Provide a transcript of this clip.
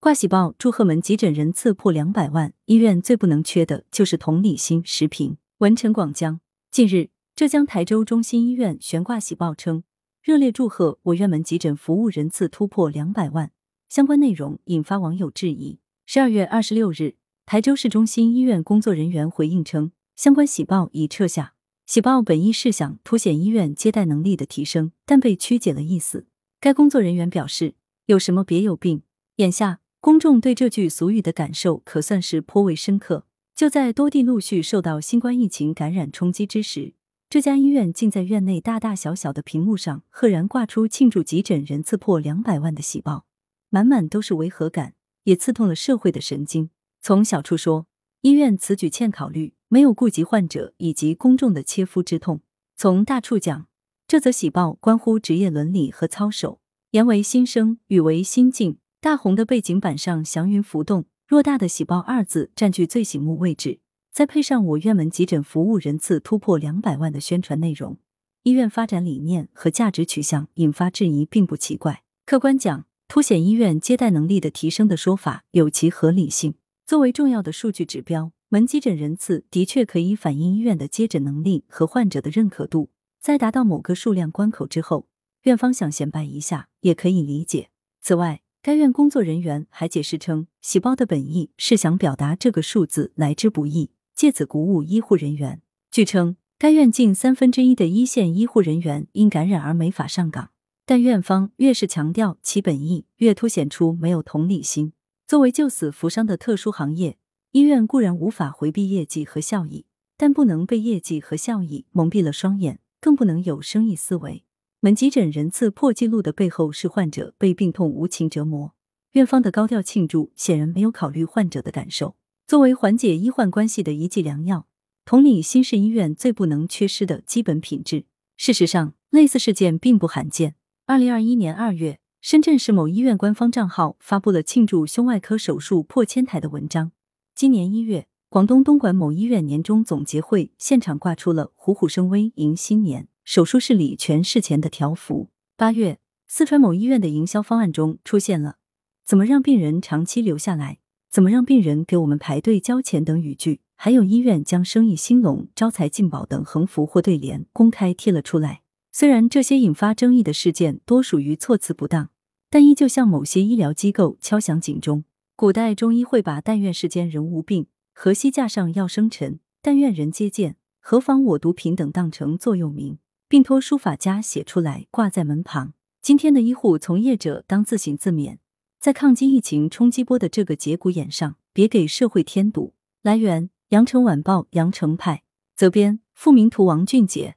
挂喜报祝贺门急诊人次破两百万，医院最不能缺的就是同理心。时评：文陈广江。近日，浙江台州中心医院悬挂喜报称，热烈祝贺我院门急诊服务人次突破两百万。相关内容引发网友质疑。十二月二十六日，台州市中心医院工作人员回应称，相关喜报已撤下。喜报本意是想凸显医院接待能力的提升，但被曲解了意思。该工作人员表示，有什么别有病。眼下。公众对这句俗语的感受可算是颇为深刻。就在多地陆续受到新冠疫情感染冲击之时，这家医院竟在院内大大小小的屏幕上赫然挂出庆祝急诊人次破两百万的喜报，满满都是违和感，也刺痛了社会的神经。从小处说，医院此举欠考虑，没有顾及患者以及公众的切肤之痛；从大处讲，这则喜报关乎职业伦理和操守，言为心声，语为心境。大红的背景板上祥云浮动，偌大的喜报二字占据最醒目位置。再配上我院门急诊服务人次突破两百万的宣传内容，医院发展理念和价值取向引发质疑，并不奇怪。客观讲，凸显医院接待能力的提升的说法有其合理性。作为重要的数据指标，门急诊人次的确可以反映医院的接诊能力和患者的认可度。在达到某个数量关口之后，院方想显摆一下也可以理解。此外，该院工作人员还解释称，喜报的本意是想表达这个数字来之不易，借此鼓舞医护人员。据称，该院近三分之一的一线医护人员因感染而没法上岗，但院方越是强调其本意，越凸显出没有同理心。作为救死扶伤的特殊行业，医院固然无法回避业绩和效益，但不能被业绩和效益蒙蔽了双眼，更不能有生意思维。门急诊人次破纪录的背后是患者被病痛无情折磨，院方的高调庆祝显然没有考虑患者的感受。作为缓解医患关系的一剂良药，同理心是医院最不能缺失的基本品质。事实上，类似事件并不罕见。二零二一年二月，深圳市某医院官方账号发布了庆祝胸外科手术破千台的文章。今年一月，广东东莞某医院年终总结会现场挂出了“虎虎生威，迎新年”。手术室里全是钱的条幅。八月，四川某医院的营销方案中出现了“怎么让病人长期留下来，怎么让病人给我们排队交钱”等语句，还有医院将生意兴隆、招财进宝等横幅或对联公开贴了出来。虽然这些引发争议的事件多属于措辞不当，但依旧向某些医疗机构敲响警钟。古代中医会把“但愿世间人无病，河西架上药生尘，但愿人皆健，何妨我独平等”当成座右铭。并托书法家写出来挂在门旁。今天的医护从业者当自省自勉，在抗击疫情冲击波的这个节骨眼上，别给社会添堵。来源：羊城晚报羊城派，责编：付明图，王俊杰。